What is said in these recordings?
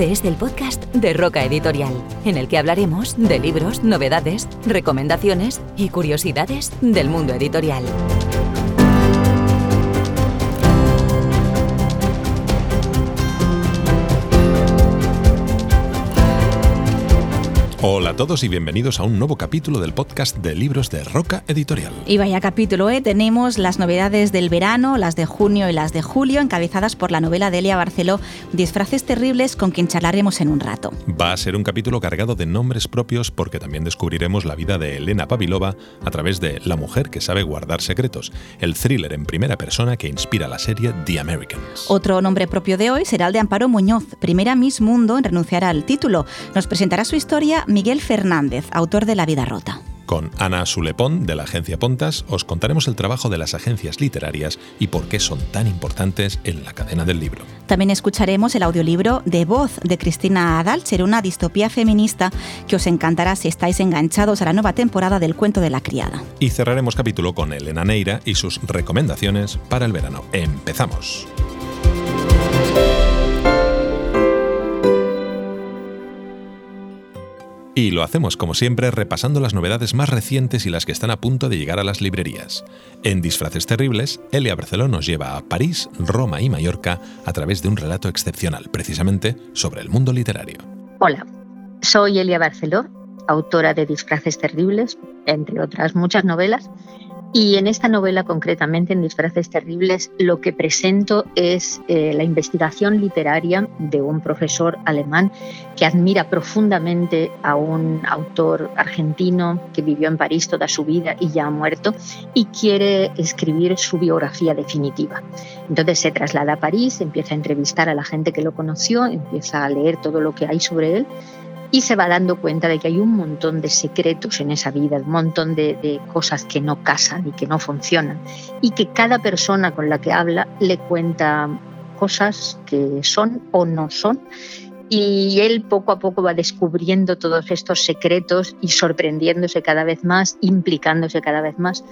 Este es el podcast de Roca Editorial, en el que hablaremos de libros, novedades, recomendaciones y curiosidades del mundo editorial. Hola a todos y bienvenidos a un nuevo capítulo del podcast de libros de Roca Editorial. Y vaya capítulo, ¿eh? Tenemos las novedades del verano, las de junio y las de julio, encabezadas por la novela de Elia Barceló, Disfraces Terribles, con quien charlaremos en un rato. Va a ser un capítulo cargado de nombres propios porque también descubriremos la vida de Elena Pavilova a través de La mujer que sabe guardar secretos, el thriller en primera persona que inspira la serie The Americans. Otro nombre propio de hoy será el de Amparo Muñoz, primera Miss Mundo en renunciar al título. Nos presentará su historia Miguel Fernández, autor de La vida rota. Con Ana Sulepón, de la agencia Pontas, os contaremos el trabajo de las agencias literarias y por qué son tan importantes en la cadena del libro. También escucharemos el audiolibro De Voz de Cristina Adalcher, una distopía feminista que os encantará si estáis enganchados a la nueva temporada del Cuento de la Criada. Y cerraremos capítulo con Elena Neira y sus recomendaciones para el verano. ¡Empezamos! Y lo hacemos como siempre repasando las novedades más recientes y las que están a punto de llegar a las librerías. En Disfraces Terribles, Elia Barceló nos lleva a París, Roma y Mallorca a través de un relato excepcional, precisamente sobre el mundo literario. Hola, soy Elia Barceló, autora de Disfraces Terribles, entre otras muchas novelas, y en esta novela, concretamente en Disfraces Terribles, lo que presento es eh, la investigación literaria de un profesor alemán que admira profundamente a un autor argentino que vivió en París toda su vida y ya ha muerto y quiere escribir su biografía definitiva. Entonces se traslada a París, empieza a entrevistar a la gente que lo conoció, empieza a leer todo lo que hay sobre él y se va dando cuenta de que hay un montón de secretos en esa vida, un montón de, cosas que no casan y que no funcionan, y que cada persona con la que habla le cuenta cosas que son o no son, y él poco a poco va descubriendo todos estos secretos y sorprendiéndose cada vez más, implicándose cada vez más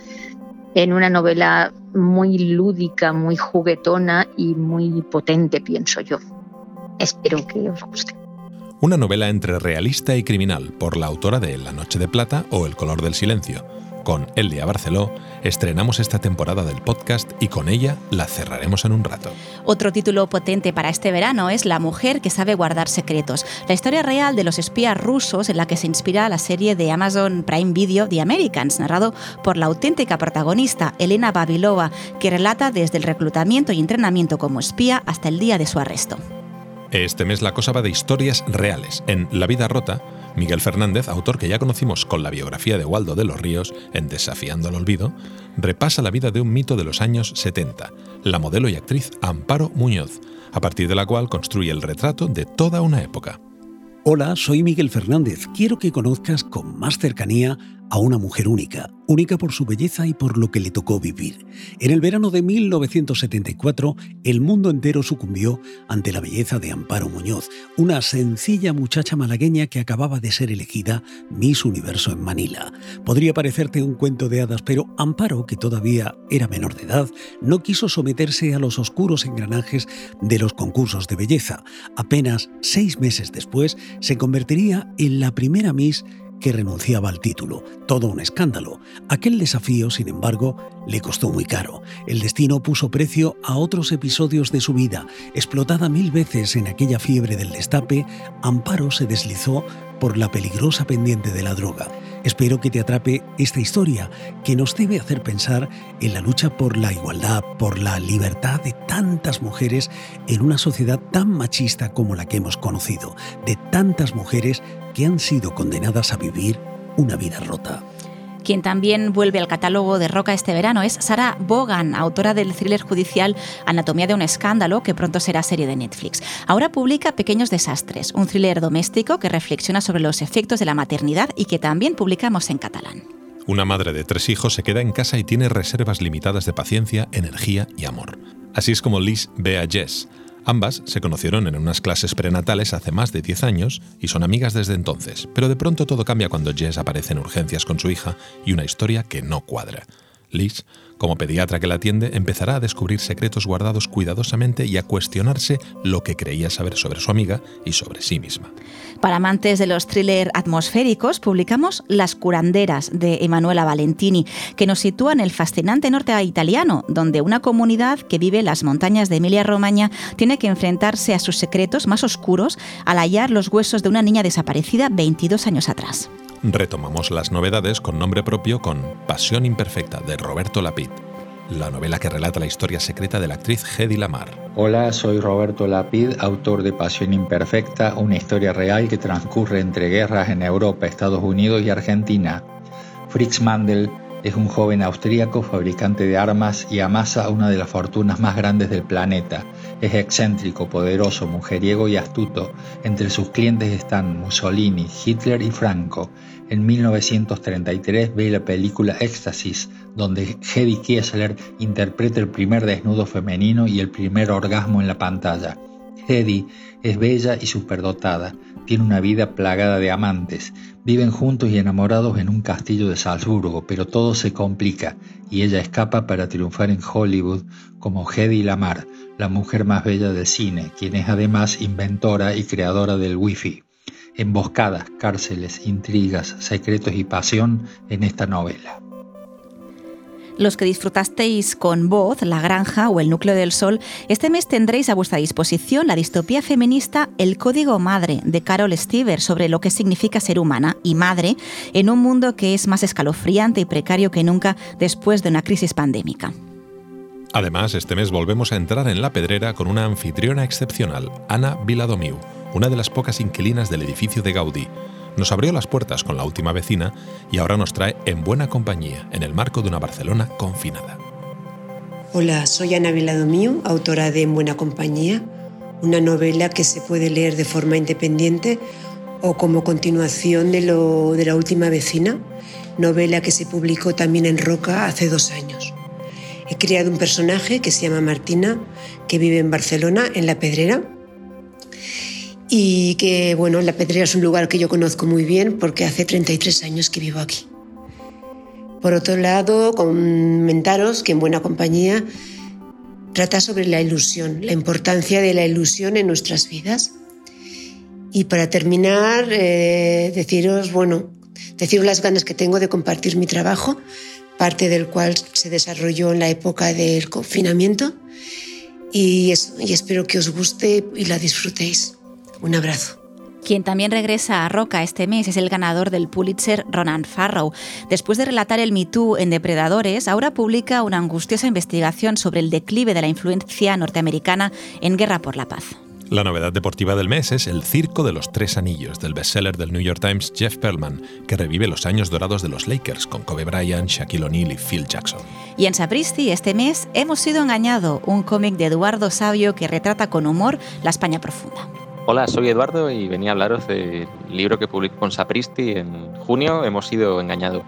en una novela muy lúdica, muy juguetona y muy potente, pienso yo. Espero que os guste una novela entre realista y criminal por la autora de La Noche de Plata o El color del silencio. Con Elia Barceló estrenamos esta temporada del podcast y con ella la cerraremos en un rato. Otro título potente para este verano es La mujer que sabe guardar secretos, la historia real de los espías rusos en la que se inspira la serie de Amazon Prime Video The Americans, narrado por la auténtica protagonista Elena Babilova, que relata desde el reclutamiento y entrenamiento como espía hasta el día de su arresto. Este mes la cosa va de historias reales. En La vida rota, Miguel Fernández, autor que ya conocimos con la biografía de Waldo de los Ríos en Desafiando el Olvido, repasa la vida de un mito de los años 70, la modelo y actriz Amparo Muñoz, a partir de la cual construye el retrato de toda una época. Hola, soy Miguel Fernández. Quiero que conozcas con más cercanía a una mujer única, única por su belleza y por lo que le tocó vivir. En el verano de 1974, el mundo entero sucumbió ante la belleza de Amparo Muñoz, una sencilla muchacha malagueña que acababa de ser elegida Miss Universo en Manila. Podría parecerte un cuento de hadas, pero Amparo, que todavía era menor de edad, no quiso someterse a los oscuros engranajes de los concursos de belleza. Apenas seis meses después, se convertiría en la primera Miss que renunciaba al título. Todo un escándalo. Aquel desafío, sin embargo, le costó muy caro. El destino puso precio a otros episodios de su vida. Explotada mil veces en aquella fiebre del destape, Amparo se deslizó por la peligrosa pendiente de la droga. Espero que te atrape esta historia que nos debe hacer pensar en la lucha por la igualdad, por la libertad de tantas mujeres en una sociedad tan machista como la que hemos conocido, de tantas mujeres que han sido condenadas a vivir una vida rota. Quien también vuelve al catálogo de Roca este verano es Sarah Bogan, autora del thriller judicial Anatomía de un escándalo, que pronto será serie de Netflix. Ahora publica Pequeños Desastres, un thriller doméstico que reflexiona sobre los efectos de la maternidad y que también publicamos en catalán. Una madre de tres hijos se queda en casa y tiene reservas limitadas de paciencia, energía y amor. Así es como Liz ve a Jess, Ambas se conocieron en unas clases prenatales hace más de 10 años y son amigas desde entonces, pero de pronto todo cambia cuando Jess aparece en urgencias con su hija y una historia que no cuadra. Liz, como pediatra que la atiende, empezará a descubrir secretos guardados cuidadosamente y a cuestionarse lo que creía saber sobre su amiga y sobre sí misma. Para amantes de los thrillers atmosféricos, publicamos Las curanderas de Emanuela Valentini, que nos sitúa en el fascinante norte italiano, donde una comunidad que vive en las montañas de Emilia-Romagna tiene que enfrentarse a sus secretos más oscuros al hallar los huesos de una niña desaparecida 22 años atrás. Retomamos las novedades con nombre propio con Pasión Imperfecta de Roberto Lapid, la novela que relata la historia secreta de la actriz Hedy Lamar. Hola, soy Roberto Lapid, autor de Pasión Imperfecta, una historia real que transcurre entre guerras en Europa, Estados Unidos y Argentina. Fritz Mandel es un joven austríaco fabricante de armas y amasa una de las fortunas más grandes del planeta. Es excéntrico, poderoso, mujeriego y astuto. Entre sus clientes están Mussolini, Hitler y Franco. En 1933 ve la película Éxtasis, donde Hedy Kiesler interpreta el primer desnudo femenino y el primer orgasmo en la pantalla. Hedy es bella y superdotada, tiene una vida plagada de amantes, viven juntos y enamorados en un castillo de Salzburgo, pero todo se complica y ella escapa para triunfar en Hollywood como Hedy Lamar, la mujer más bella del cine, quien es además inventora y creadora del Wi-Fi. Emboscadas, cárceles, intrigas, secretos y pasión en esta novela. Los que disfrutasteis con Voz, La Granja o El Núcleo del Sol, este mes tendréis a vuestra disposición la distopía feminista El Código Madre de Carol Stever sobre lo que significa ser humana y madre en un mundo que es más escalofriante y precario que nunca después de una crisis pandémica. Además, este mes volvemos a entrar en la pedrera con una anfitriona excepcional, Ana Viladomiu, una de las pocas inquilinas del edificio de Gaudí, nos abrió las puertas con la última vecina y ahora nos trae en buena compañía en el marco de una Barcelona confinada. Hola, soy Ana Viladomío, autora de En buena compañía, una novela que se puede leer de forma independiente o como continuación de, lo, de la última vecina, novela que se publicó también en Roca hace dos años. He creado un personaje que se llama Martina, que vive en Barcelona, en La Pedrera, y que, bueno, La Pedrera es un lugar que yo conozco muy bien porque hace 33 años que vivo aquí. Por otro lado, comentaros que en buena compañía trata sobre la ilusión, la importancia de la ilusión en nuestras vidas. Y para terminar, eh, deciros, bueno, deciros las ganas que tengo de compartir mi trabajo, parte del cual se desarrolló en la época del confinamiento. Y, y espero que os guste y la disfrutéis. Un abrazo. Quien también regresa a Roca este mes es el ganador del Pulitzer, Ronan Farrow. Después de relatar el Me Too en Depredadores, ahora publica una angustiosa investigación sobre el declive de la influencia norteamericana en Guerra por la Paz. La novedad deportiva del mes es El Circo de los Tres Anillos, del bestseller del New York Times Jeff Perlman, que revive los años dorados de los Lakers con Kobe Bryant, Shaquille O'Neal y Phil Jackson. Y en Sapristi, este mes, hemos sido engañado, un cómic de Eduardo Sabio que retrata con humor la España profunda. Hola, soy Eduardo y venía a hablaros del libro que publicó con Sapristi en junio, Hemos sido engañados.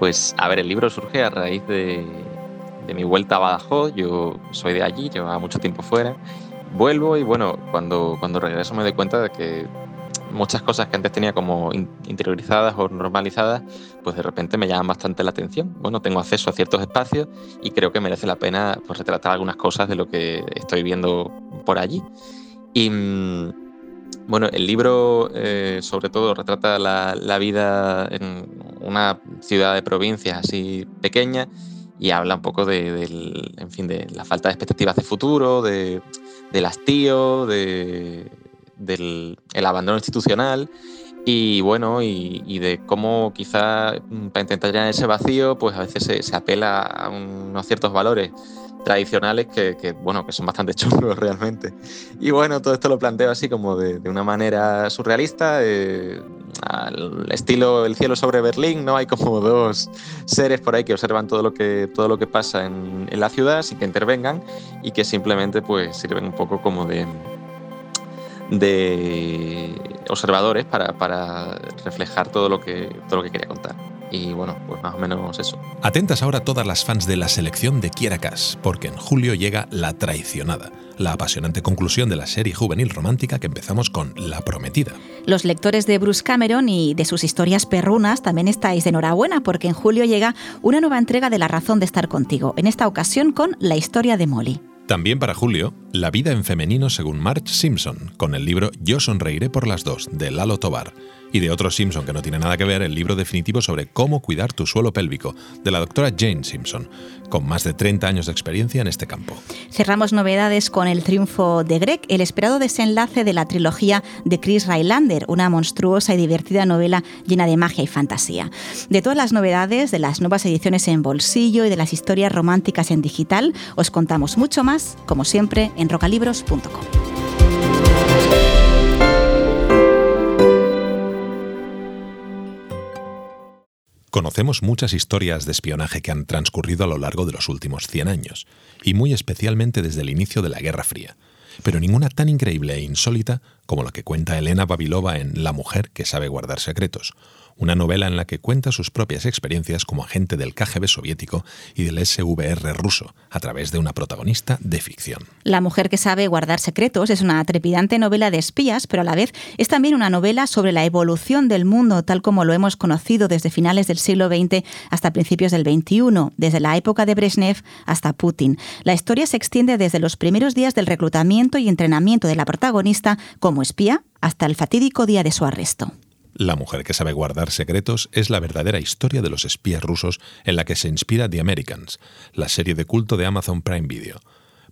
Pues a ver, el libro surge a raíz de, mi vuelta a Badajoz, yo soy de allí, llevaba mucho tiempo fuera, vuelvo y bueno, cuando, cuando regreso me doy cuenta de que muchas cosas que antes tenía como interiorizadas o normalizadas, pues de repente me llaman bastante la atención. Bueno, tengo acceso a ciertos espacios y creo que merece la pena pues, retratar algunas cosas de lo que estoy viendo por allí. Y mm, bueno, el libro eh, sobre todo retrata la, vida en una ciudad de provincias así pequeña y habla un poco de, en fin, de la falta de expectativas de futuro, de, del hastío, de, del el abandono institucional y bueno, y, de cómo quizá mm, para intentar llenar ese vacío, pues a veces se, se apela a unos ciertos valores tradicionales que, bueno, que son bastante chungos realmente. Y bueno, todo esto lo planteo así como de, una manera surrealista, eh, al estilo El cielo sobre Berlín, ¿no? Hay como dos seres por ahí que observan todo lo que, todo lo que pasa en, la ciudad sin que intervengan y que simplemente pues sirven un poco como de observadores para, para reflejar todo lo que todo lo que quería contar. Y bueno, pues más o menos eso. Atentas ahora todas las fans de la selección de Kierakas, porque en julio llega La Traicionada, la apasionante conclusión de la serie juvenil romántica que empezamos con La Prometida. Los lectores de Bruce Cameron y de sus historias perrunas también estáis de enhorabuena porque en julio llega una nueva entrega de La razón de estar contigo, en esta ocasión con La historia de Molly. También para julio, La vida en femenino según Marge Simpson, con el libro Yo sonreiré por las dos, de Lalo Tobar y de otro Simpson que no tiene nada que ver, el libro definitivo sobre cómo cuidar tu suelo pélvico, de la doctora Jane Simpson, con más de 30 años de experiencia en este campo. Cerramos novedades con el triunfo de Greg, el esperado desenlace de la trilogía de Chris Rylander, una monstruosa y divertida novela llena de magia y fantasía. De todas las novedades, de las nuevas ediciones en bolsillo y de las historias románticas en digital, os contamos mucho más, como siempre, en rocalibros.com. Conocemos muchas historias de espionaje que han transcurrido a lo largo de los últimos 100 años, y muy especialmente desde el inicio de la Guerra Fría, pero ninguna tan increíble e insólita como la que cuenta Elena Babilova en La mujer que sabe guardar secretos, una novela en la que cuenta sus propias experiencias como agente del KGB soviético y del SVR ruso, a través de una protagonista de ficción. La mujer que sabe guardar secretos es una trepidante novela de espías, pero a la vez es también una novela sobre la evolución del mundo tal como lo hemos conocido desde finales del siglo XX hasta principios del XXI, desde la época de Brezhnev hasta Putin. La historia se extiende desde los primeros días del reclutamiento y entrenamiento de la protagonista como espía hasta el fatídico día de su arresto. La mujer que sabe guardar secretos es la verdadera historia de los espías rusos en la que se inspira The Americans, la serie de culto de Amazon Prime Video.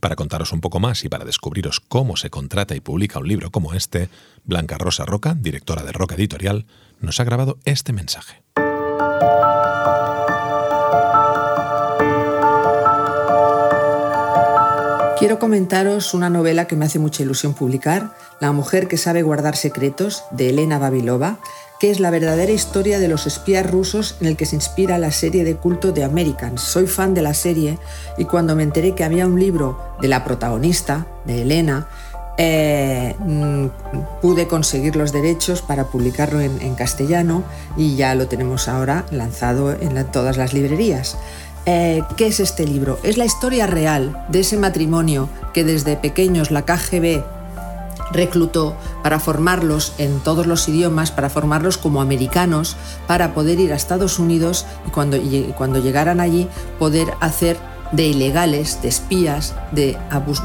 Para contaros un poco más y para descubriros cómo se contrata y publica un libro como este, Blanca Rosa Roca, directora de Roca Editorial, nos ha grabado este mensaje. Quiero comentaros una novela que me hace mucha ilusión publicar, La mujer que sabe guardar secretos, de Elena Babilova, que es la verdadera historia de los espías rusos en el que se inspira la serie de culto de Americans. Soy fan de la serie y cuando me enteré que había un libro de la protagonista, de Elena, eh, mm, pude conseguir los derechos para publicarlo en, castellano y ya lo tenemos ahora lanzado en todas las librerías. Eh, ¿Qué es este libro? Es la historia real de ese matrimonio que desde pequeños la KGB reclutó para formarlos en todos los idiomas, para formarlos como americanos, para poder ir a Estados Unidos y cuando, cuando llegaran allí poder hacer de ilegales, de espías, de,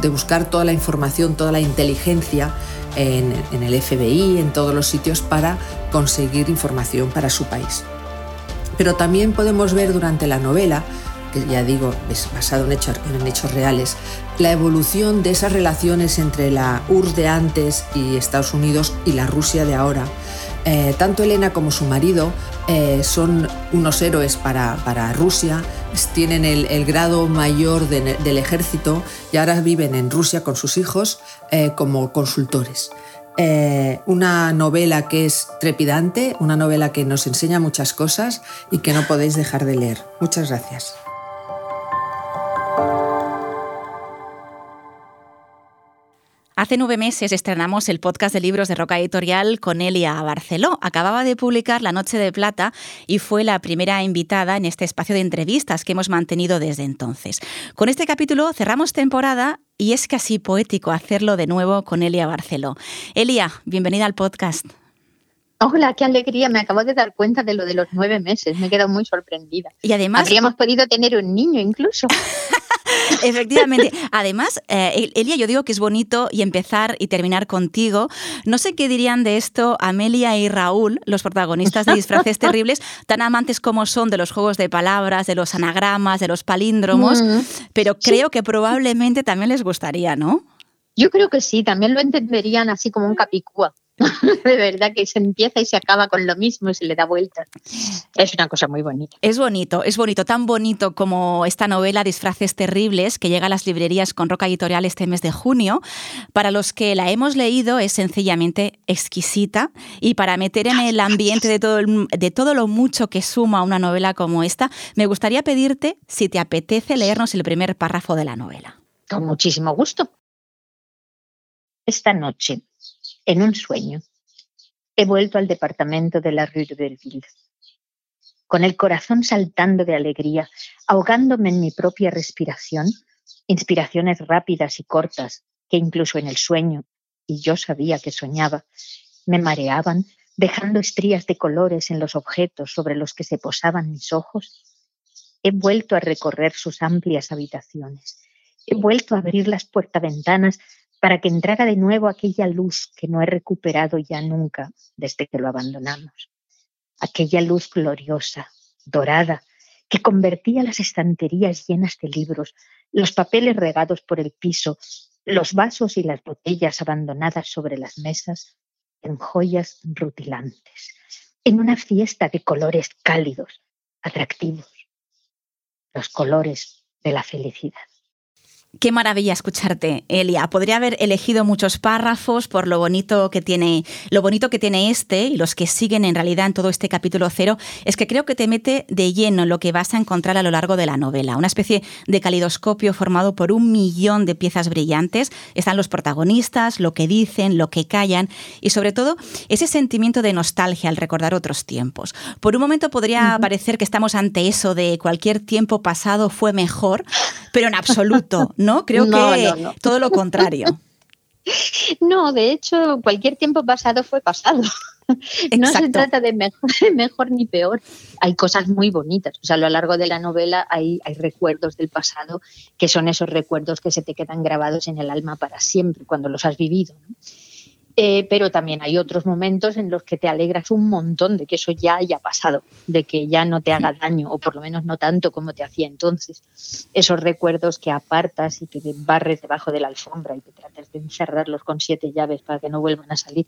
buscar toda la información, toda la inteligencia en, en el FBI, en todos los sitios para conseguir información para su país. Pero también podemos ver durante la novela que ya digo es basado en hechos, en hechos reales, la evolución de esas relaciones entre la URSS de antes y Estados Unidos y la Rusia de ahora. Eh, tanto Elena como su marido eh, son unos héroes para, para Rusia, tienen el, grado mayor del ejército y ahora viven en Rusia con sus hijos eh, como consultores. una novela que es trepidante, una novela que nos enseña muchas cosas y que no podéis dejar de leer. Muchas gracias. Hace nueve meses estrenamos el podcast de libros de Roca Editorial con Elia Barceló. Acababa de publicar La Noche de Plata y fue la primera invitada en este espacio de entrevistas que hemos mantenido desde entonces. Con este capítulo cerramos temporada y es casi poético hacerlo de nuevo con Elia Barceló. Elia, bienvenida al podcast. Hola, qué alegría. Me acabo de dar cuenta de lo de los nueve meses. Me he quedado muy sorprendida. Y además. Habríamos podido tener un niño incluso. Efectivamente. Además, eh, Elia, yo digo que es bonito y empezar y terminar contigo. No sé qué dirían de esto Amelia y Raúl, los protagonistas de Disfraces Terribles, tan amantes como son de los juegos de palabras, de los anagramas, de los palíndromos, mm. pero creo que probablemente también les gustaría, ¿no? Yo creo que sí, también lo entenderían así como un capicúa. de verdad que se empieza y se acaba con lo mismo y se le da vuelta. Es una cosa muy bonita. Es bonito, es bonito, tan bonito como esta novela Disfraces Terribles que llega a las librerías con Roca Editorial este mes de junio. Para los que la hemos leído es sencillamente exquisita y para meter en el ambiente de todo, de todo lo mucho que suma una novela como esta, me gustaría pedirte si te apetece leernos el primer párrafo de la novela. Con muchísimo gusto. Esta noche en un sueño. He vuelto al departamento de la Rue de Belleville, con el corazón saltando de alegría, ahogándome en mi propia respiración, inspiraciones rápidas y cortas que incluso en el sueño, y yo sabía que soñaba, me mareaban, dejando estrías de colores en los objetos sobre los que se posaban mis ojos. He vuelto a recorrer sus amplias habitaciones. He vuelto a abrir las puertaventanas para que entrara de nuevo aquella luz que no he recuperado ya nunca desde que lo abandonamos. Aquella luz gloriosa, dorada, que convertía las estanterías llenas de libros, los papeles regados por el piso, los vasos y las botellas abandonadas sobre las mesas en joyas rutilantes, en una fiesta de colores cálidos, atractivos, los colores de la felicidad. Qué maravilla escucharte, Elia. Podría haber elegido muchos párrafos por lo bonito que tiene, lo bonito que tiene este y los que siguen en realidad en todo este capítulo cero. Es que creo que te mete de lleno en lo que vas a encontrar a lo largo de la novela. Una especie de calidoscopio formado por un millón de piezas brillantes. Están los protagonistas, lo que dicen, lo que callan y sobre todo ese sentimiento de nostalgia al recordar otros tiempos. Por un momento podría parecer que estamos ante eso de cualquier tiempo pasado fue mejor, pero en absoluto. ¿No? Creo que todo lo contrario. No, de hecho, cualquier tiempo pasado fue pasado. No se trata de mejor, ni peor. Hay cosas muy bonitas. O sea, a lo largo de la novela hay, hay, recuerdos del pasado que son esos recuerdos que se te quedan grabados en el alma para siempre cuando los has vivido. ¿no? Eh, pero también hay otros momentos en los que te alegras un montón de que eso ya haya pasado, de que ya no te haga daño, o por lo menos no tanto como te hacía entonces. Esos recuerdos que apartas y que te barres debajo de la alfombra y que tratas de encerrarlos con siete llaves para que no vuelvan a salir.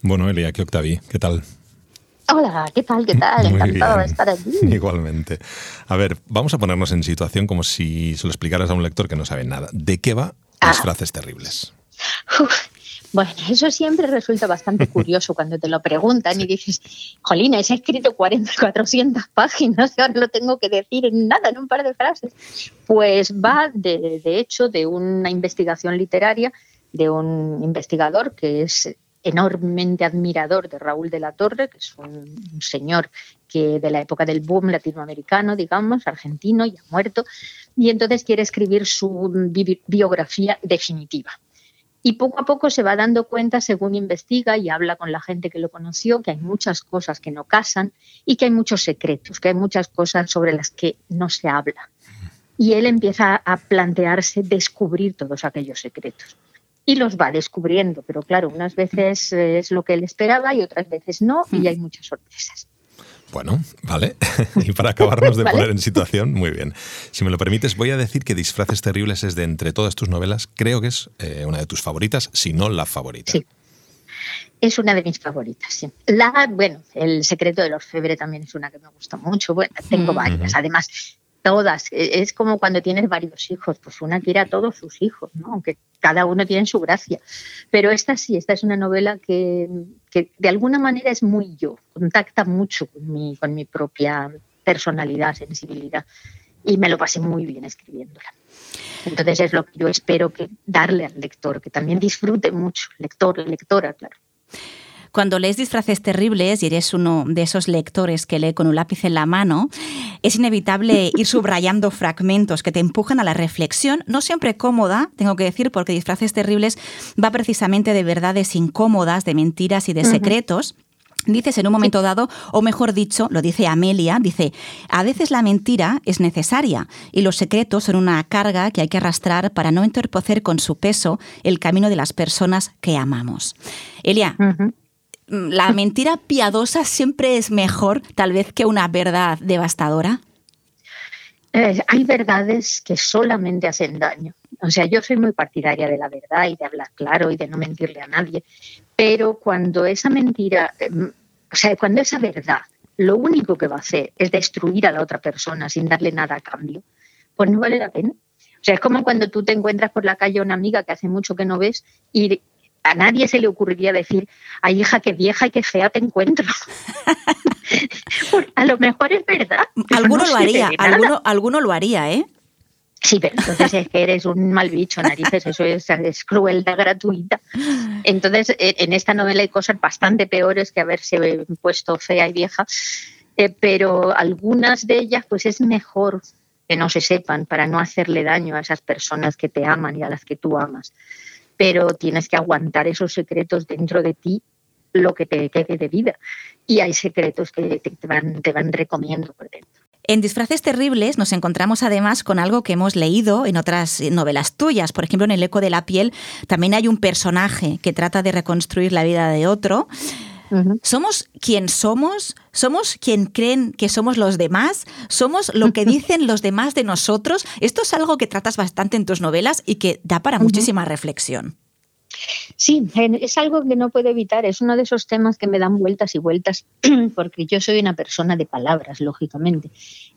Bueno, Elia, ¿qué Octavi? ¿Qué tal? Hola, ¿qué tal? ¿Qué tal? Encantado de estar aquí. Igualmente. A ver, vamos a ponernos en situación como si se lo explicaras a un lector que no sabe nada. ¿De qué va las ah. frases terribles? Bueno, eso siempre resulta bastante curioso cuando te lo preguntan y dices, Jolina, he escrito 40, 400 páginas y ahora lo tengo que decir en nada, en un par de frases. Pues va, de, de hecho, de una investigación literaria de un investigador que es enormemente admirador de Raúl de la Torre, que es un, señor que de la época del boom latinoamericano, digamos, argentino, ya muerto, y entonces quiere escribir su biografía definitiva. Y poco a poco se va dando cuenta, según investiga y habla con la gente que lo conoció, que hay muchas cosas que no casan y que hay muchos secretos, que hay muchas cosas sobre las que no se habla. Y él empieza a plantearse descubrir todos aquellos secretos. Y los va descubriendo, pero claro, unas veces es lo que él esperaba y otras veces no, y hay muchas sorpresas. Bueno, vale. y para acabarnos de poner en situación, muy bien. Si me lo permites, voy a decir que Disfraces Terribles es de entre todas tus novelas, creo que es eh, una de tus favoritas, si no la favorita. Sí. Es una de mis favoritas, sí. La, bueno, El secreto de los febre también es una que me gusta mucho. Bueno, tengo varias. Además, todas. E, es como cuando tienes varios hijos, pues una quiere a todos sus hijos, ¿no? aunque cada uno tiene su gracia. Pero esta sí, esta es una novela que, de alguna manera es muy yo, contacta mucho con mi, con mi propia personalidad, sensibilidad, y me lo pasé muy bien escribiéndola. Entonces es lo que yo espero que darle al lector, que también disfrute mucho, lector lectora, claro. Cuando lees disfraces terribles y eres uno de esos lectores que lee con un lápiz en la mano, es inevitable ir subrayando fragmentos que te empujan a la reflexión, no siempre cómoda, tengo que decir, porque disfraces terribles va precisamente de verdades incómodas, de mentiras y de secretos. Dices en un momento dado, o mejor dicho, lo dice Amelia, dice, a veces la mentira es necesaria y los secretos son una carga que hay que arrastrar para no interpocer con su peso el camino de las personas que amamos. Elia, la mentira piadosa siempre es mejor tal vez que una verdad devastadora? Eh, hay verdades que solamente hacen daño. O sea, yo soy muy partidaria de la verdad y de hablar claro y de no mentirle a nadie, pero cuando esa mentira, em, o sea, cuando esa verdad lo único que va a hacer es destruir a la otra persona sin darle nada a cambio, pues no vale la pena. O sea, es como cuando tú te encuentras por la calle a una amiga que hace mucho que no ves y a nadie se le ocurriría decir, ay hija, qué vieja y qué fea te encuentro. a lo mejor es verdad. Alguno lo haría, alguno, alguno lo haría, ¿eh? Sí, pero entonces es que eres un mal bicho, narices, eso es, es, crueldad gratuita. Entonces, e, en esta novela hay cosas bastante peores que haberse puesto fea y vieja, eh, pero algunas de ellas, pues es mejor que no se sepan para no hacerle daño a esas personas que te aman y a las que tú amas. Pero tienes que aguantar esos secretos dentro de ti lo que te quede de vida. Y hay secretos que te, van, te van recomiendo por dentro. En Disfraces Terribles nos encontramos además con algo que hemos leído en otras novelas tuyas. Por ejemplo, en El Eco de la Piel también hay un personaje que trata de reconstruir la vida de otro. ¿Somos quien somos? ¿Somos quien creen que somos los demás? ¿Somos lo que dicen los demás de nosotros? Esto es algo que tratas bastante en tus novelas y que da para muchísima reflexión. Sí, es algo que no puedo evitar, es uno de esos temas que me dan vueltas y vueltas, porque yo soy una persona de palabras, lógicamente.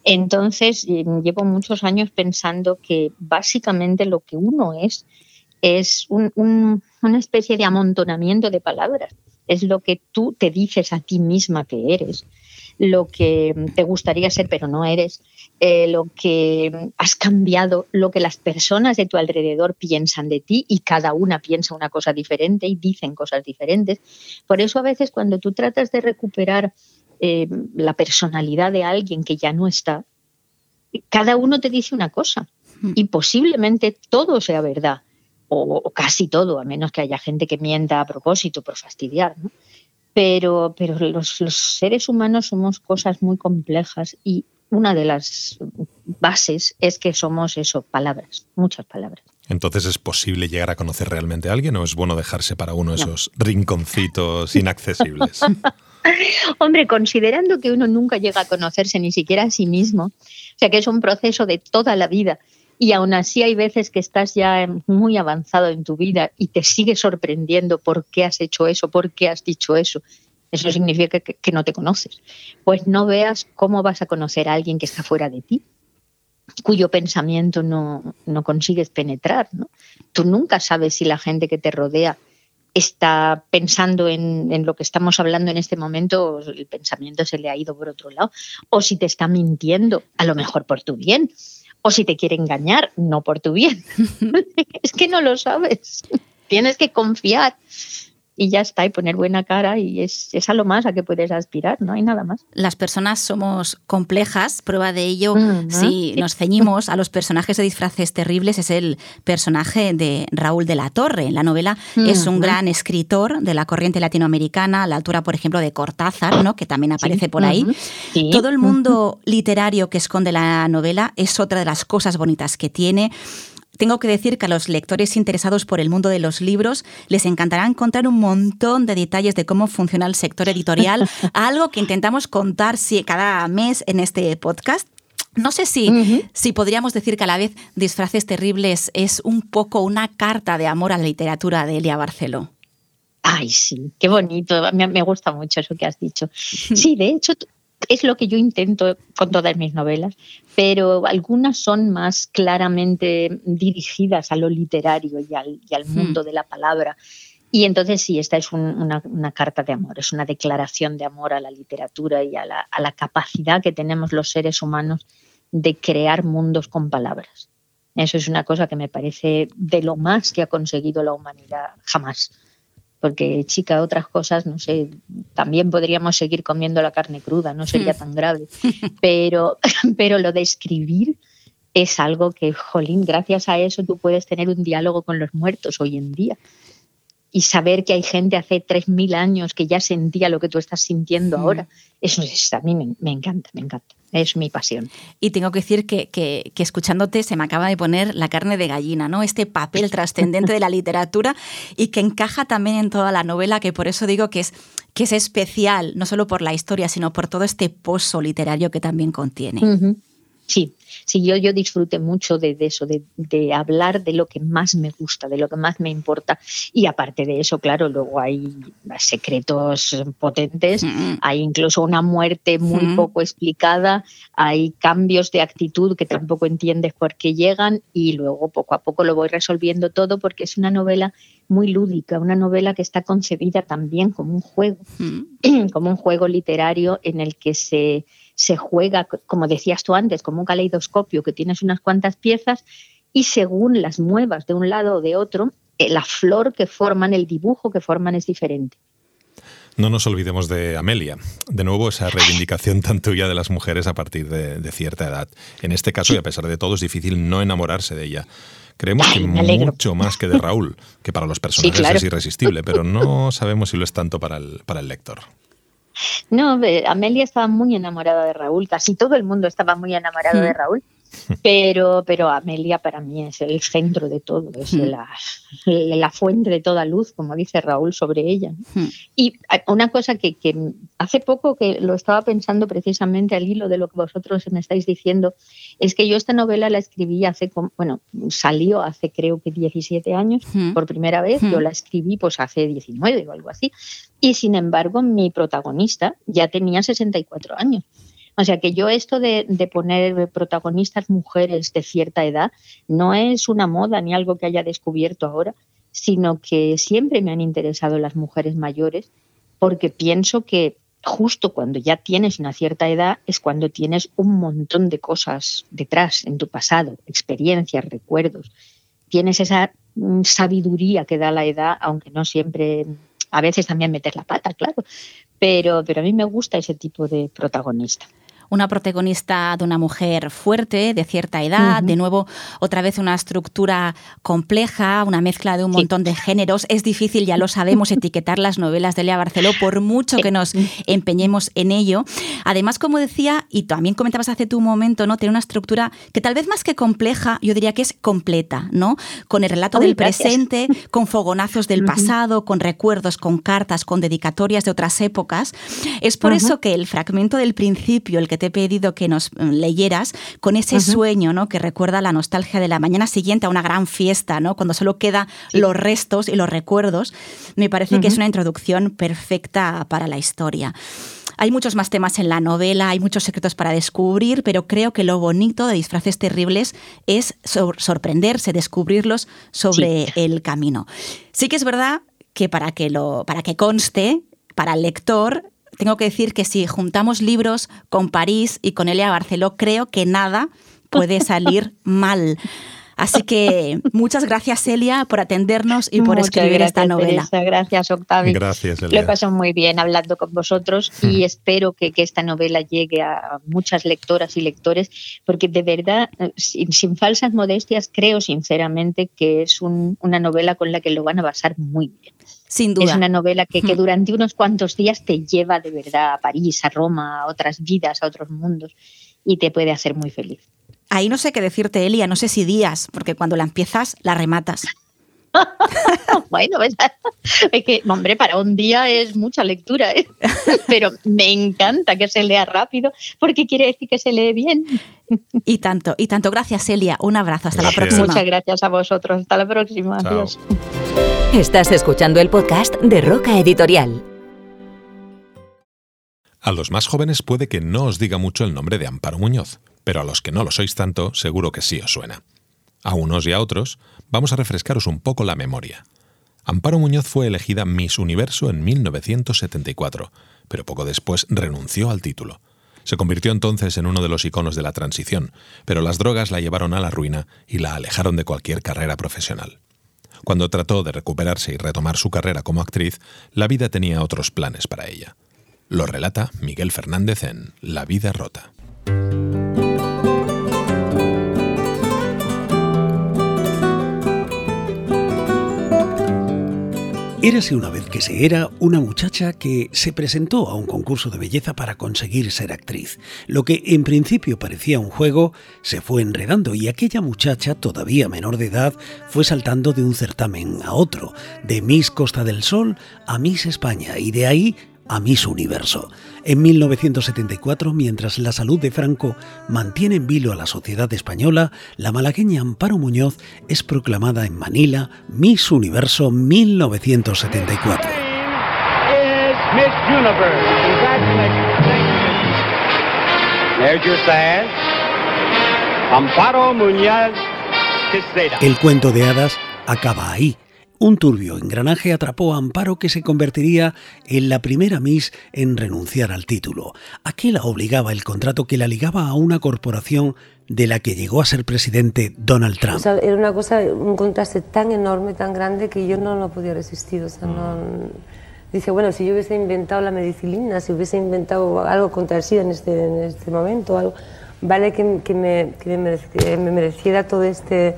Entonces, eh, llevo muchos años pensando que básicamente lo que uno es es una especie de amontonamiento de palabras es lo que tú te dices a ti misma que eres, lo que te gustaría ser pero no eres, eh, lo que has cambiado, lo que las personas de tu alrededor piensan de ti y cada una piensa una cosa diferente y dicen cosas diferentes. Por eso a veces cuando tú tratas de recuperar eh, la personalidad de alguien que ya no está, cada uno te dice una cosa hmm. y posiblemente todo sea verdad o, casi todo, a menos que haya gente que mienta a propósito por fastidiar. Pero, pero los, seres humanos somos cosas muy complejas y una de las bases es que somos eso, palabras, muchas palabras. Entonces, ¿es posible llegar a conocer realmente a alguien o es bueno dejarse para uno esos rinconcitos inaccesibles? Hombre, considerando que uno nunca llega a conocerse ni siquiera a sí mismo, o sea que es un proceso de toda la vida y aún así hay veces que estás ya muy avanzado en tu vida y te sigue sorprendiendo por qué has hecho eso, por qué has dicho eso. Eso significa que, no te conoces. Pues no veas cómo vas a conocer a alguien que está fuera de ti, cuyo pensamiento no, consigues penetrar. ¿no? Tú nunca sabes si la gente que te rodea está pensando en, en, lo que estamos hablando en este momento, o el pensamiento se le ha ido por otro lado, o si te está mintiendo, a lo mejor por tu bien o si te quiere engañar, no por tu bien. es que no lo sabes. Tienes que confiar y ya está, y poner buena cara y es, es, a lo más a que puedes aspirar, no hay nada más. Las personas somos complejas, prueba de ello, si nos ceñimos a los personajes de disfraces terribles, es el personaje de Raúl de la Torre. la novela es un gran escritor de la corriente latinoamericana, a la altura, por ejemplo, de Cortázar, ¿no? que también aparece por ahí. Todo el mundo literario que esconde la novela es otra de las cosas bonitas que tiene. Tengo que decir que a los lectores interesados por el mundo de los libros les encantará encontrar un montón de detalles de cómo funciona el sector editorial, algo que intentamos contar cada mes en este podcast. No sé si, si podríamos decir que a la vez Disfraces Terribles es un poco una carta de amor a la literatura de Elia Barceló. Ay, sí, qué bonito. Me, me, gusta mucho eso que has dicho. Sí, de hecho, es lo que yo intento con todas mis novelas, pero algunas son más claramente dirigidas a lo literario y al, hmm. mundo de la palabra. Y entonces sí, esta es una, carta de amor, es una declaración de amor a la literatura y a la, a la capacidad que tenemos los seres humanos de crear mundos con palabras. Eso es una cosa que me parece de lo más que ha conseguido la humanidad jamás porque chica, otras cosas, no sé, también podríamos seguir comiendo la carne cruda, no sería hmm. tan grave, pero, pero lo de escribir es algo que, jolín, gracias a eso tú puedes tener un diálogo con los muertos hoy en día y saber que hay gente hace 3.000 años que ya sentía lo que tú estás sintiendo hmm. ahora, eso es, a mí me encanta, me encanta es mi pasión. Y tengo que decir que, escuchándote se me acaba de poner la carne de gallina, ¿no? Este papel trascendente de la literatura y que encaja también en toda la novela, que por eso digo que es, que es especial, no solo por la historia, sino por todo este pozo literario que también contiene. Sí, sí, yo, yo disfruté mucho de, eso, de, hablar de lo que más me gusta, de lo que más me importa. Y aparte de eso, claro, luego hay secretos potentes, hay incluso una muerte muy poco explicada, hay cambios de actitud que tampoco entiendes por qué llegan y luego poco a poco lo voy resolviendo todo porque es una novela muy lúdica, una novela que está concebida también como un juego, como un juego literario en el que se se juega, como decías tú antes, como un caleidoscopio que tienes unas cuantas piezas y según las muevas de un lado o de otro, eh, la flor que forman, el dibujo que forman es diferente. No nos olvidemos de Amelia. De nuevo, esa reivindicación tan tuya de las mujeres a partir de, cierta edad. En este caso, y a pesar de todo, es difícil no enamorarse de ella. Creemos que mucho más que de Raúl, que para los personajes es irresistible, pero no sabemos si lo es tanto para el, para el lector. No, Amelia estaba muy enamorada de Raúl, casi todo el mundo estaba muy enamorado de Raúl. Pero, pero Amelia para mí es el centro de todo, es hmm. la, fuente de toda luz, como dice Raúl sobre ella. Hmm. Y una cosa que, que, hace poco que lo estaba pensando precisamente al hilo de lo que vosotros me estáis diciendo, es que yo esta novela la escribí hace, bueno, salió hace creo que 17 años hmm. por primera vez, yo la escribí pues hace 19 o algo así, y sin embargo mi protagonista ya tenía 64 años. O sea que yo esto de, poner protagonistas mujeres de cierta edad no es una moda ni algo que haya descubierto ahora, sino que siempre me han interesado las mujeres mayores porque pienso que justo cuando ya tienes una cierta edad es cuando tienes un montón de cosas detrás en tu pasado, experiencias, recuerdos. Tienes esa mm, sabiduría que da la edad, aunque no siempre, a veces también meter la pata, claro, pero, pero a mí me gusta ese tipo de protagonista una protagonista de una mujer fuerte, de cierta edad, de nuevo otra vez una estructura compleja, una mezcla de un montón de géneros. Es difícil, ya lo sabemos, etiquetar las novelas de Lea Barceló por mucho que nos empeñemos en ello. Además, como decía, y también comentabas hace tu momento, ¿no? Tiene una estructura que tal vez más que compleja, yo diría que es completa, ¿no? Con el relato del presente, con fogonazos del pasado, con recuerdos, con cartas, con dedicatorias de otras épocas. Es por eso que el fragmento del principio, el que te he pedido que nos mm, leyeras, con ese sueño ¿no? que recuerda la nostalgia de la mañana siguiente a una gran fiesta, ¿no? cuando solo quedan los restos y los recuerdos, me parece que es una introducción perfecta para la historia. Hay muchos más temas en la novela, hay muchos secretos para descubrir, pero creo que lo bonito de Disfraces Terribles es sorprenderse, descubrirlos sobre el camino. Sí que es verdad que para que, lo, para que conste, para el lector, tengo que decir que si juntamos libros con París y con Elia Barceló, creo que nada puede salir mal. Así que muchas gracias, Elia, por atendernos y por escribir esta novela. gracias, Octavio. Gracias, Elia. Lo he pasado muy bien hablando con vosotros y espero que, esta novela llegue a muchas lectoras y lectores, porque de verdad, sin, falsas modestias, creo sinceramente que es una novela con la que lo van a basar muy bien. Sin duda. Es una novela que, que, durante unos cuantos días te lleva de verdad a París, a Roma, a otras vidas, a otros mundos y te puede hacer muy feliz. Ahí no sé qué decirte, Elia, no sé si días, porque cuando la empiezas, la rematas. bueno, es que, hombre, para un día es mucha lectura, ¿eh? pero me encanta que se lea rápido porque quiere decir que se lee bien. Y tanto, y tanto. Gracias, Elia. Un abrazo. Hasta la próxima. Muchas gracias a vosotros. Hasta la próxima. Adiós. Estás escuchando el podcast de Roca Editorial. A los más jóvenes puede que no os diga mucho el nombre de Amparo Muñoz, pero a los que no lo sois tanto, seguro que sí os suena. A unos y a otros, vamos a refrescaros un poco la memoria. Amparo Muñoz fue elegida Miss Universo en 1974, pero poco después renunció al título. Se convirtió entonces en uno de los iconos de la transición, pero las drogas la llevaron a la ruina y la alejaron de cualquier carrera profesional. Cuando trató de recuperarse y retomar su carrera como actriz, la vida tenía otros planes para ella. Lo relata Miguel Fernández en La vida rota. Érase una vez que se era una muchacha que se presentó a un concurso de belleza para conseguir ser actriz. Lo que en principio parecía un juego se fue enredando y aquella muchacha, todavía menor de edad, fue saltando de un certamen a otro, de Miss Costa del Sol a Miss España y de ahí a Miss Universo. En 1974, mientras la salud de Franco mantiene en vilo a la sociedad española, la malagueña Amparo Muñoz es proclamada en Manila Miss Universo 1974. Amparo Muñoz El cuento de hadas acaba ahí un turbio engranaje atrapó a Amparo que se convertiría en la primera Miss en renunciar al título. ¿A qué la obligaba el contrato que la ligaba a una corporación de la que llegó a ser presidente Donald Trump? era una cosa, un contraste tan enorme, tan grande que yo no lo podía resistir. Dice, bueno, si yo hubiese inventado la medicilina, si hubiese inventado algo contra el SIDA en este, en este momento, algo, vale que, me, que me mereciera todo este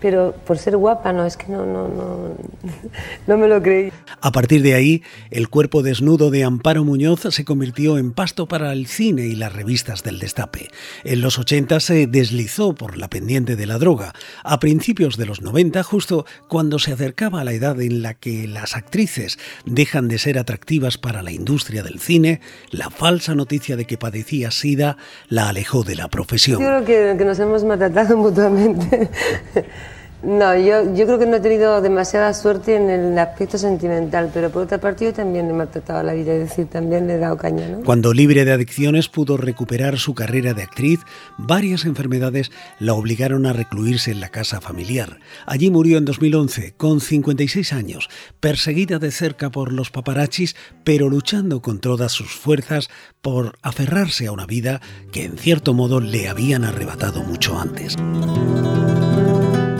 pero por ser guapa, no, es que no, no, no, no me lo creí. A partir de ahí, el cuerpo desnudo de Amparo Muñoz se convirtió en pasto para el cine y las revistas del destape. En los 80 se deslizó por la pendiente de la droga. A principios de los 90, justo cuando se acercaba a la edad en la que las actrices dejan de ser atractivas para la industria del cine, la falsa noticia de que padecía SIDA la alejó de la profesión. Yo creo que, que nos hemos matado mutuamente. No, yo, yo creo que no he tenido demasiada suerte en el aspecto sentimental, pero por otra parte yo también he maltratado la vida, es decir, también le he dado caña. Cuando libre de adicciones pudo recuperar su carrera de actriz, varias enfermedades la obligaron a recluirse en la casa familiar. Allí murió en 2011, con 56 años, perseguida de cerca por los paparachis, pero luchando con todas sus fuerzas por aferrarse a una vida que en cierto modo le habían arrebatado mucho antes.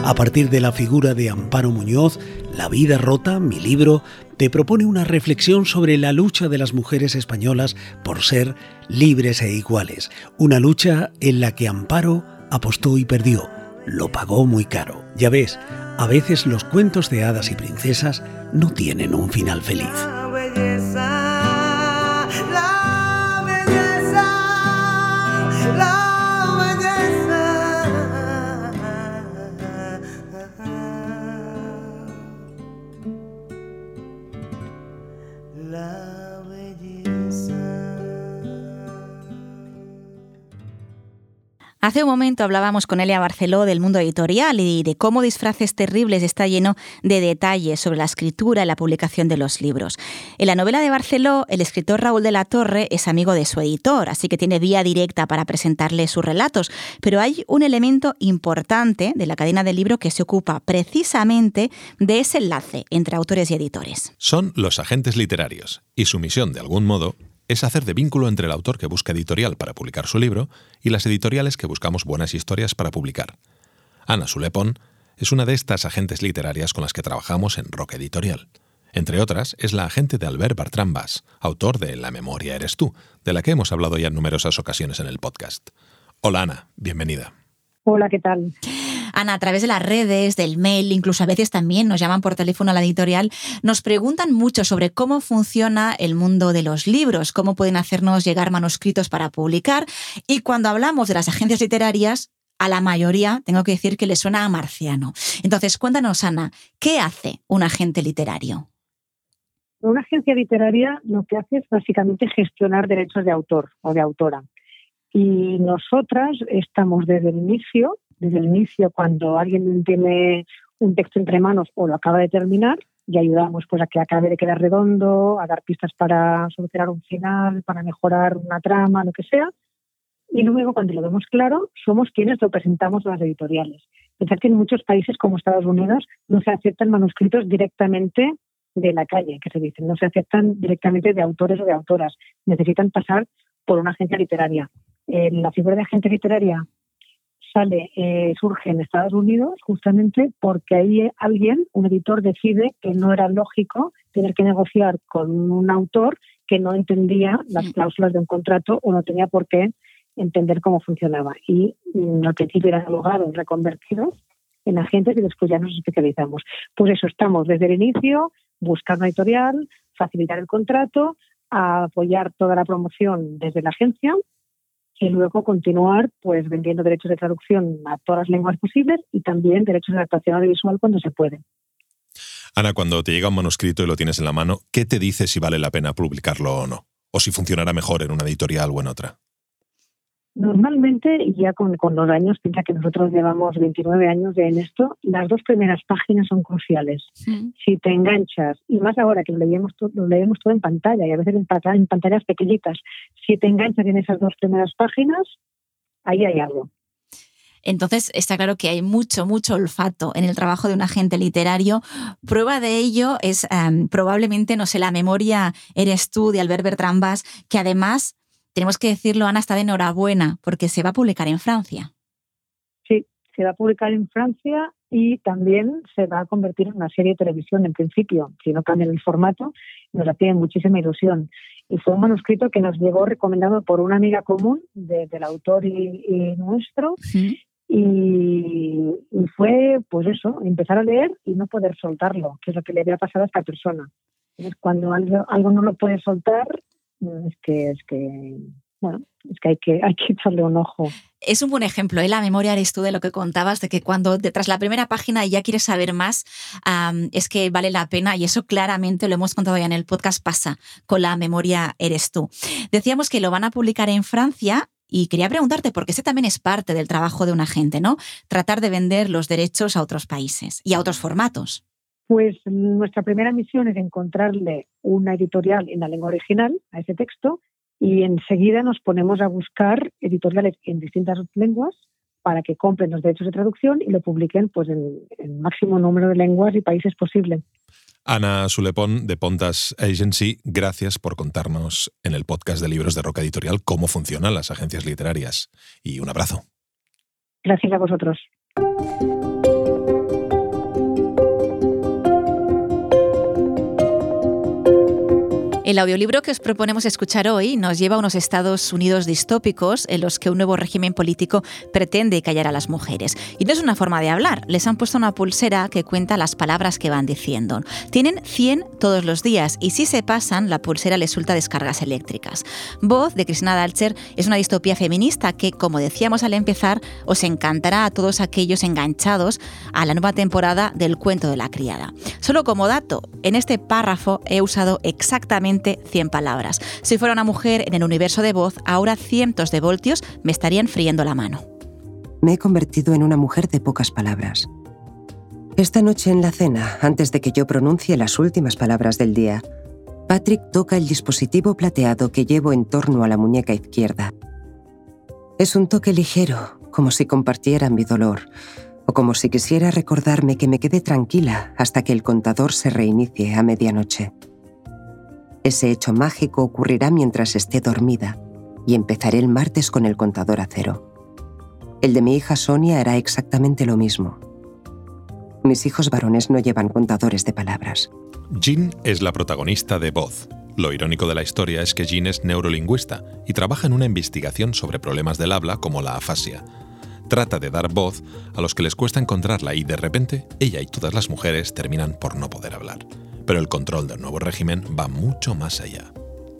A partir de la figura de Amparo Muñoz, La vida rota, mi libro, te propone una reflexión sobre la lucha de las mujeres españolas por ser libres e iguales. Una lucha en la que Amparo apostó y perdió. Lo pagó muy caro. Ya ves, a veces los cuentos de hadas y princesas no tienen un final feliz. Hace un momento hablábamos con Elia Barceló del mundo editorial y de cómo Disfraces Terribles está lleno de detalles sobre la escritura y la publicación de los libros. En la novela de Barceló, el escritor Raúl de la Torre es amigo de su editor, así que tiene vía directa para presentarle sus relatos. Pero hay un elemento importante de la cadena del libro que se ocupa precisamente de ese enlace entre autores y editores. Son los agentes literarios, y su misión, de algún modo, es hacer de vínculo entre el autor que busca editorial para publicar su libro y las editoriales que buscamos buenas historias para publicar. Ana Sulepón es una de estas agentes literarias con las que trabajamos en Rock Editorial. Entre otras, es la agente de Albert Bertrand Bass, autor de La memoria eres tú, de la que hemos hablado ya en numerosas ocasiones en el podcast. Hola Ana, bienvenida. Hola, ¿qué tal? Ana, a través de las redes, del mail, incluso a veces también nos llaman por teléfono a la editorial, nos preguntan mucho sobre cómo funciona el mundo de los libros, cómo pueden hacernos llegar manuscritos para publicar. Y cuando hablamos de las agencias literarias, a la mayoría tengo que decir que le suena a marciano. Entonces, cuéntanos, Ana, ¿qué hace un agente literario? Una agencia literaria lo que hace es básicamente gestionar derechos de autor o de autora. Y nosotras estamos desde el inicio desde el inicio, cuando alguien tiene un texto entre manos o lo acaba de terminar, y ayudamos pues a que acabe de quedar redondo, a dar pistas para solucionar un final, para mejorar una trama, lo que sea. Y luego, cuando lo vemos claro, somos quienes lo presentamos a las editoriales. Pensar que en muchos países como Estados Unidos no se aceptan manuscritos directamente de la calle, que se dicen, no se aceptan directamente de autores o de autoras, necesitan pasar por una agencia literaria. la figura de agente literaria sale, eh, surge en Estados Unidos justamente porque ahí alguien, un editor, decide que no era lógico tener que negociar con un autor que no entendía las cláusulas de un contrato o no tenía por qué entender cómo funcionaba. Y al principio eran abogados reconvertidos en agentes y después ya nos especializamos. Pues eso, estamos desde el inicio, buscar una editorial, facilitar el contrato, apoyar toda la promoción desde la agencia y luego continuar pues vendiendo derechos de traducción a todas las lenguas posibles y también derechos de adaptación audiovisual cuando se puede. Ana, cuando te llega un manuscrito y lo tienes en la mano, ¿qué te dice si vale la pena publicarlo o no? ¿O si funcionará mejor en una editorial o en otra? Normalmente, ya con, los años, piensa que nosotros llevamos 29 años en esto, las dos primeras páginas son cruciales. Si te enganchas, y más ahora que lo leemos, lo leemos todo en pantalla, y a veces en, en pantallas pequeñitas, si te enganchas en esas dos primeras páginas, ahí hay algo. Entonces está claro que hay mucho, mucho olfato en el trabajo de un agente literario. Prueba de ello es em, probablemente, no sé, la memoria Eres tú de Albert Bertrand Bass, que además tenemos que decirlo, Ana está de enhorabuena porque se va a publicar en Francia. Sí, se va a publicar en Francia y también se va a convertir en una serie de televisión en principio, si no cambian el formato, nos hacía muchísima ilusión. Y fue un manuscrito que nos llegó recomendado por una amiga común del autor y, nuestro. Y, fue, pues eso, empezar a leer y no poder soltarlo, que es lo que le había pasado a esta persona. cuando algo, algo no lo puedes soltar, es que, es que bueno, es que hay que, hay que echarle un ojo. Es un buen ejemplo, ¿eh? la memoria eres tú de lo que contabas, de que cuando detrás la primera página ya quieres saber más, es que vale la pena y eso claramente lo hemos contado ya en el podcast pasa con la memoria eres tú. Decíamos que lo van a publicar en Francia y quería preguntarte, porque ese también es parte del trabajo de un agente, ¿no? Tratar de vender los derechos a otros países y a otros formatos. Pues nuestra primera misión es encontrarle una editorial en la lengua original a ese texto y enseguida nos ponemos a buscar editoriales en distintas lenguas para que compren los derechos de traducción y lo publiquen pues, en el máximo número de lenguas y países posible. Ana Sulepón de Pontas Agency, gracias por contarnos en el podcast de libros de Roca Editorial cómo funcionan las agencias literarias. Y un abrazo. Gracias a vosotros. El audiolibro que os proponemos escuchar hoy nos lleva a unos Estados Unidos distópicos en los que un nuevo régimen político pretende callar a las mujeres. Y no es una forma de hablar, les han puesto una pulsera que cuenta las palabras que van diciendo. Tienen 100 todos los días y si se pasan, la pulsera les suelta descargas eléctricas. Voz de Cristina Dalcher es una distopía feminista que, como decíamos al empezar, os encantará a todos aquellos enganchados a la nueva temporada del cuento de la criada. Solo como dato, en este párrafo he usado exactamente 100 palabras. Si fuera una mujer en el universo de voz, ahora cientos de voltios me estarían friendo la mano. Me he convertido en una mujer de pocas palabras. Esta noche en la cena, antes de que yo pronuncie las últimas palabras del día, Patrick toca el dispositivo plateado que llevo en torno a la muñeca izquierda. Es un toque ligero, como si compartiera mi dolor, o como si quisiera recordarme que me quedé tranquila hasta que el contador se reinicie a medianoche. Ese hecho mágico ocurrirá mientras esté dormida y empezaré el martes con el contador a cero. El de mi hija Sonia hará exactamente lo mismo. Mis hijos varones no llevan contadores de palabras. Jean es la protagonista de Voz. Lo irónico de la historia es que Jean es neurolingüista y trabaja en una investigación sobre problemas del habla como la afasia. Trata de dar voz a los que les cuesta encontrarla y de repente ella y todas las mujeres terminan por no poder hablar pero el control del nuevo régimen va mucho más allá.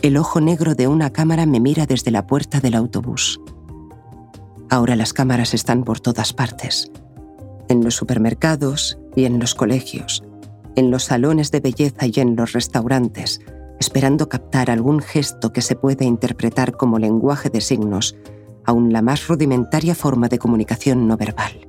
El ojo negro de una cámara me mira desde la puerta del autobús. Ahora las cámaras están por todas partes, en los supermercados y en los colegios, en los salones de belleza y en los restaurantes, esperando captar algún gesto que se pueda interpretar como lenguaje de signos, aún la más rudimentaria forma de comunicación no verbal.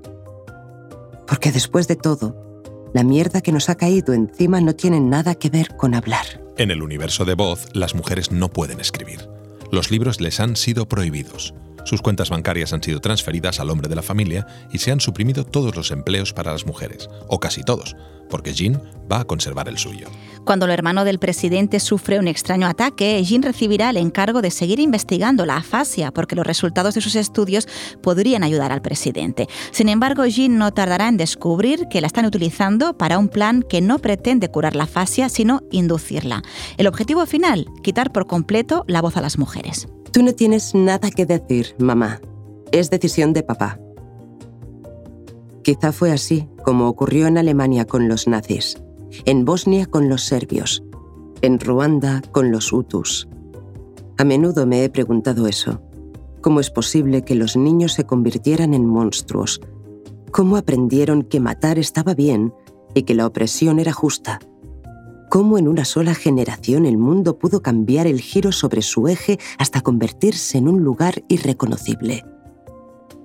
Porque después de todo, la mierda que nos ha caído encima no tiene nada que ver con hablar. En el universo de voz, las mujeres no pueden escribir. Los libros les han sido prohibidos. Sus cuentas bancarias han sido transferidas al hombre de la familia y se han suprimido todos los empleos para las mujeres, o casi todos, porque Jean va a conservar el suyo. Cuando el hermano del presidente sufre un extraño ataque, Jean recibirá el encargo de seguir investigando la afasia, porque los resultados de sus estudios podrían ayudar al presidente. Sin embargo, Jean no tardará en descubrir que la están utilizando para un plan que no pretende curar la afasia, sino inducirla. El objetivo final, quitar por completo la voz a las mujeres. Tú no tienes nada que decir, mamá. Es decisión de papá. Quizá fue así como ocurrió en Alemania con los nazis, en Bosnia con los serbios, en Ruanda con los hutus. A menudo me he preguntado eso. ¿Cómo es posible que los niños se convirtieran en monstruos? ¿Cómo aprendieron que matar estaba bien y que la opresión era justa? ¿Cómo en una sola generación el mundo pudo cambiar el giro sobre su eje hasta convertirse en un lugar irreconocible?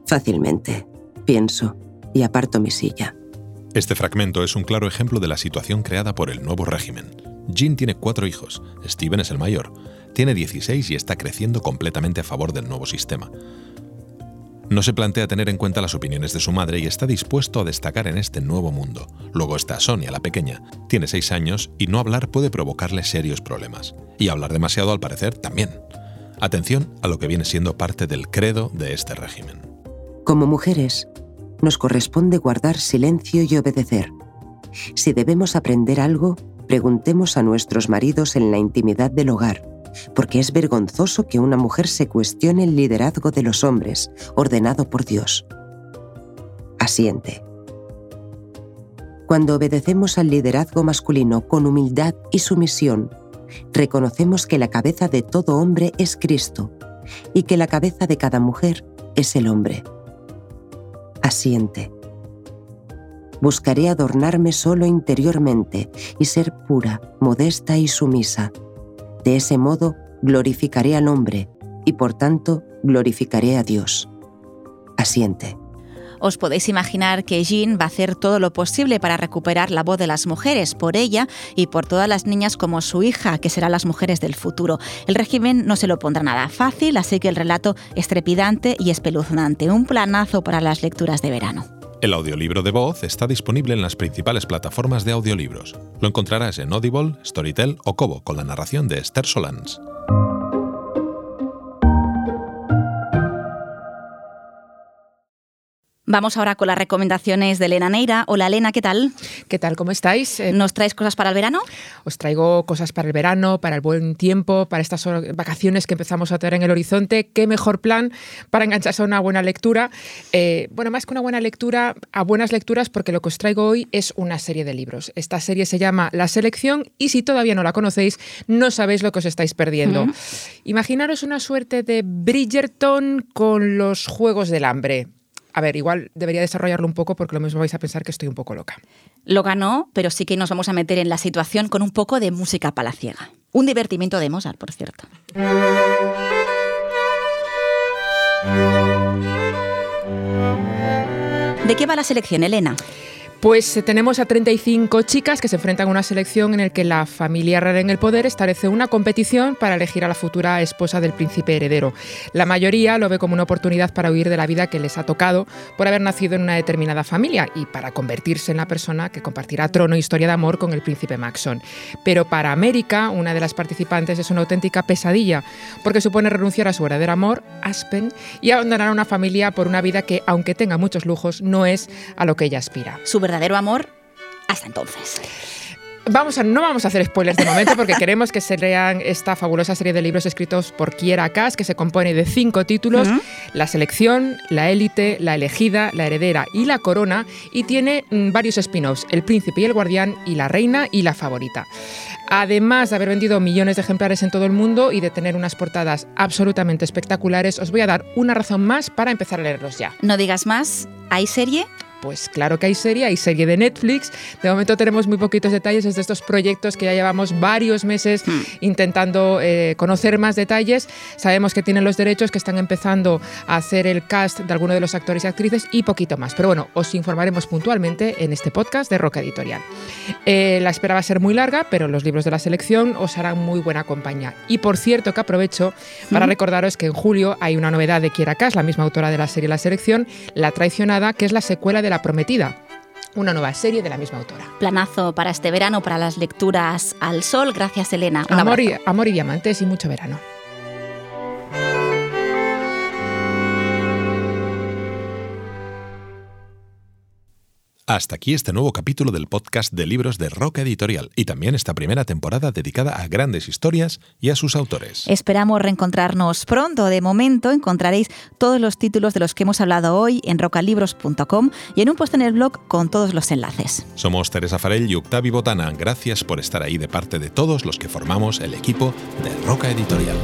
Fácilmente, pienso y aparto mi silla. Este fragmento es un claro ejemplo de la situación creada por el nuevo régimen. Jean tiene cuatro hijos, Steven es el mayor, tiene 16 y está creciendo completamente a favor del nuevo sistema. No se plantea tener en cuenta las opiniones de su madre y está dispuesto a destacar en este nuevo mundo. Luego está Sonia, la pequeña. Tiene 6 años y no hablar puede provocarle serios problemas. Y hablar demasiado al parecer también. Atención a lo que viene siendo parte del credo de este régimen. Como mujeres, nos corresponde guardar silencio y obedecer. Si debemos aprender algo, preguntemos a nuestros maridos en la intimidad del hogar, porque es vergonzoso que una mujer se cuestione el liderazgo de los hombres, ordenado por Dios. asiente. Cuando obedecemos al liderazgo masculino con humildad y sumisión, reconocemos que la cabeza de todo hombre es Cristo y que la cabeza de cada mujer es el hombre. Asiente. Buscaré adornarme solo interiormente y ser pura, modesta y sumisa. De ese modo glorificaré al hombre y por tanto glorificaré a Dios. Asiente. Os podéis imaginar que Jean va a hacer todo lo posible para recuperar la voz de las mujeres, por ella y por todas las niñas como su hija, que serán las mujeres del futuro. El régimen no se lo pondrá nada fácil, así que el relato es trepidante y espeluznante. Un planazo para las lecturas de verano. El audiolibro de voz está disponible en las principales plataformas de audiolibros. Lo encontrarás en Audible, Storytel o Kobo con la narración de Esther Solans. Vamos ahora con las recomendaciones de Elena Neira. Hola Elena, ¿qué tal? ¿Qué tal? ¿Cómo estáis? Eh, ¿Nos traes cosas para el verano? Os traigo cosas para el verano, para el buen tiempo, para estas vacaciones que empezamos a tener en el horizonte. ¿Qué mejor plan para engancharse a una buena lectura? Eh, bueno, más que una buena lectura, a buenas lecturas, porque lo que os traigo hoy es una serie de libros. Esta serie se llama La Selección y si todavía no la conocéis, no sabéis lo que os estáis perdiendo. Imaginaros una suerte de Bridgerton con los Juegos del Hambre a ver, igual debería desarrollarlo un poco porque lo mismo vais a pensar que estoy un poco loca. Lo ganó, pero sí que nos vamos a meter en la situación con un poco de música palaciega. Un divertimiento de Mozart, por cierto. ¿De qué va la selección, Elena? Pues eh, tenemos a 35 chicas que se enfrentan a una selección en la que la familia real en el poder establece una competición para elegir a la futura esposa del príncipe heredero. La mayoría lo ve como una oportunidad para huir de la vida que les ha tocado por haber nacido en una determinada familia y para convertirse en la persona que compartirá trono e historia de amor con el príncipe Maxon. Pero para América, una de las participantes es una auténtica pesadilla porque supone renunciar a su verdadero amor, Aspen, y abandonar a una familia por una vida que, aunque tenga muchos lujos, no es a lo que ella aspira amor hasta entonces. Vamos a, no vamos a hacer spoilers de momento porque queremos que se lean esta fabulosa serie de libros escritos por Kiera Kass que se compone de cinco títulos, La selección, La élite, La elegida, La heredera y La corona y tiene mm, varios spin-offs, El príncipe y el guardián y La reina y La favorita. Además de haber vendido millones de ejemplares en todo el mundo y de tener unas portadas absolutamente espectaculares, os voy a dar una razón más para empezar a leerlos ya. No digas más, ¿hay serie? Pues claro que hay serie, hay serie de Netflix. De momento tenemos muy poquitos detalles de estos proyectos que ya llevamos varios meses hmm. intentando eh, conocer más detalles. Sabemos que tienen los derechos, que están empezando a hacer el cast de algunos de los actores y actrices y poquito más. Pero bueno, os informaremos puntualmente en este podcast de Roca Editorial. Eh, la espera va a ser muy larga, pero los libros de la selección os harán muy buena compañía. Y por cierto que aprovecho para recordaros que en julio hay una novedad de Kiera Kass, la misma autora de la serie La Selección, La Traicionada, que es la secuela de La Prometida, una nueva serie de la misma autora. Planazo para este verano, para las lecturas al sol. Gracias, Elena. amor y diamantes y mucho verano. Hasta aquí este nuevo capítulo del podcast de libros de Roca Editorial y también esta primera temporada dedicada a grandes historias y a sus autores. Esperamos reencontrarnos pronto. De momento encontraréis todos los títulos de los que hemos hablado hoy en rocalibros.com y en un post en el blog con todos los enlaces. Somos Teresa Farell y Octavi Botana. Gracias por estar ahí de parte de todos los que formamos el equipo de Roca Editorial.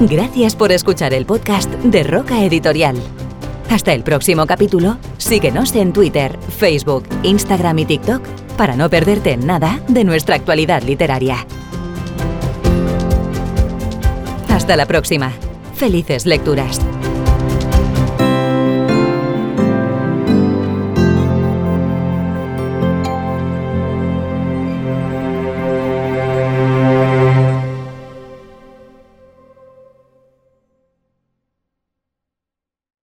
Gracias por escuchar el podcast de Roca Editorial. Hasta el próximo capítulo, síguenos en Twitter, Facebook, Instagram y TikTok para no perderte nada de nuestra actualidad literaria. Hasta la próxima. Felices lecturas.